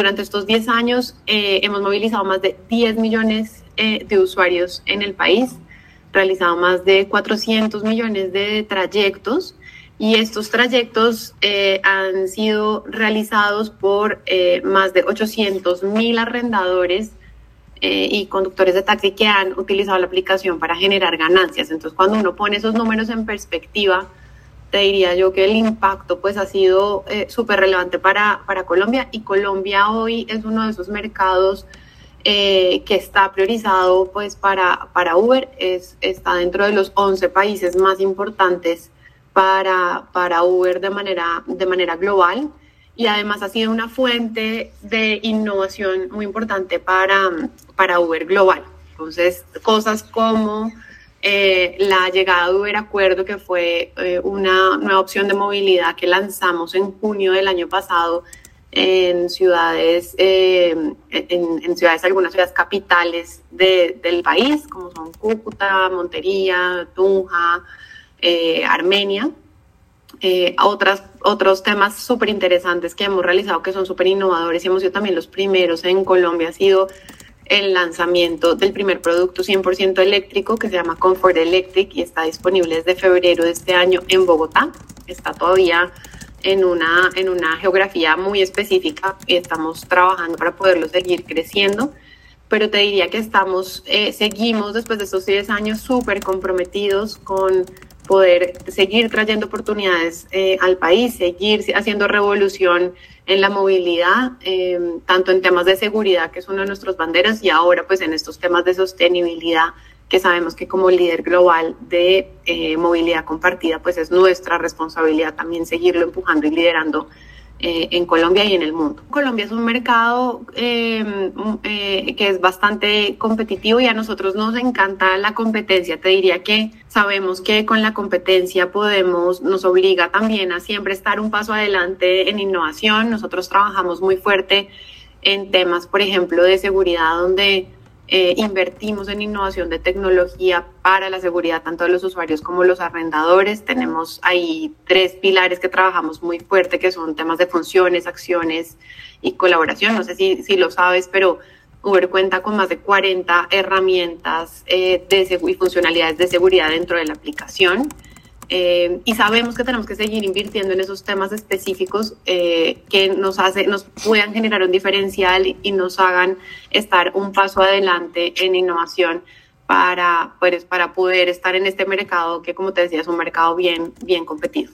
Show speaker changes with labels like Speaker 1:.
Speaker 1: Durante estos 10 años eh, hemos movilizado más de 10 millones eh, de usuarios en el país, realizado más de 400 millones de trayectos y estos trayectos eh, han sido realizados por más de 800 mil arrendadores y conductores de taxi que han utilizado la aplicación para generar ganancias. Entonces, cuando uno pone esos números en perspectiva, te diría yo que el impacto pues ha sido eh, súper relevante para, para Colombia y Colombia hoy es uno de esos mercados eh, que está priorizado pues para, para Uber, es, está dentro de los 11 países más importantes para, para Uber de manera, de manera global y además ha sido una fuente de innovación muy importante para, para Uber global. Entonces, cosas como eh, la llegada de Uber Acuerdo, que fue eh, una nueva opción de movilidad que lanzamos en junio del año pasado en ciudades, eh, en, ciudades, algunas ciudades capitales del país, como son Cúcuta, Montería, Tunja, Armenia. otras, otros temas súper interesantes que hemos realizado que son súper innovadores y hemos sido también los primeros en Colombia ha sido el lanzamiento del primer producto 100% eléctrico que se llama Comfort Electric y está disponible desde febrero de este año en Bogotá. Está todavía en una, en una geografía muy específica y estamos trabajando para poderlo seguir creciendo. Pero te diría que estamos, eh, seguimos después de estos 10 años súper comprometidos con poder seguir trayendo oportunidades eh, al país, seguir haciendo revolución en la movilidad, em, tanto en temas de seguridad, que es una de nuestras banderas, y ahora pues en estos temas de sostenibilidad, que sabemos que como líder global de eh, movilidad compartida, pues es nuestra responsabilidad también seguirlo empujando y liderando eh, en Colombia y en el mundo. Colombia es un mercado eh, eh, que es bastante competitivo y a nosotros nos encanta la competencia. Te diría que sabemos que con la competencia podemos, nos obliga también a siempre estar un paso adelante en innovación. Nosotros trabajamos muy fuerte en temas, por ejemplo, de seguridad, donde eh, invertimos en innovación de tecnología para la seguridad tanto de los usuarios como los arrendadores. Tenemos ahí tres pilares que trabajamos muy fuerte, que son temas de funciones, acciones y colaboración. No sé si, si lo sabes, pero Uber cuenta con más de 40 herramientas eh, de y funcionalidades de seguridad dentro de la aplicación. Eh, y sabemos que tenemos que seguir invirtiendo en esos temas específicos eh, que nos hace, nos puedan generar un diferencial y nos hagan estar un paso adelante en innovación para, pues, para poder estar en este mercado que, como te decía, es un mercado bien, bien competido.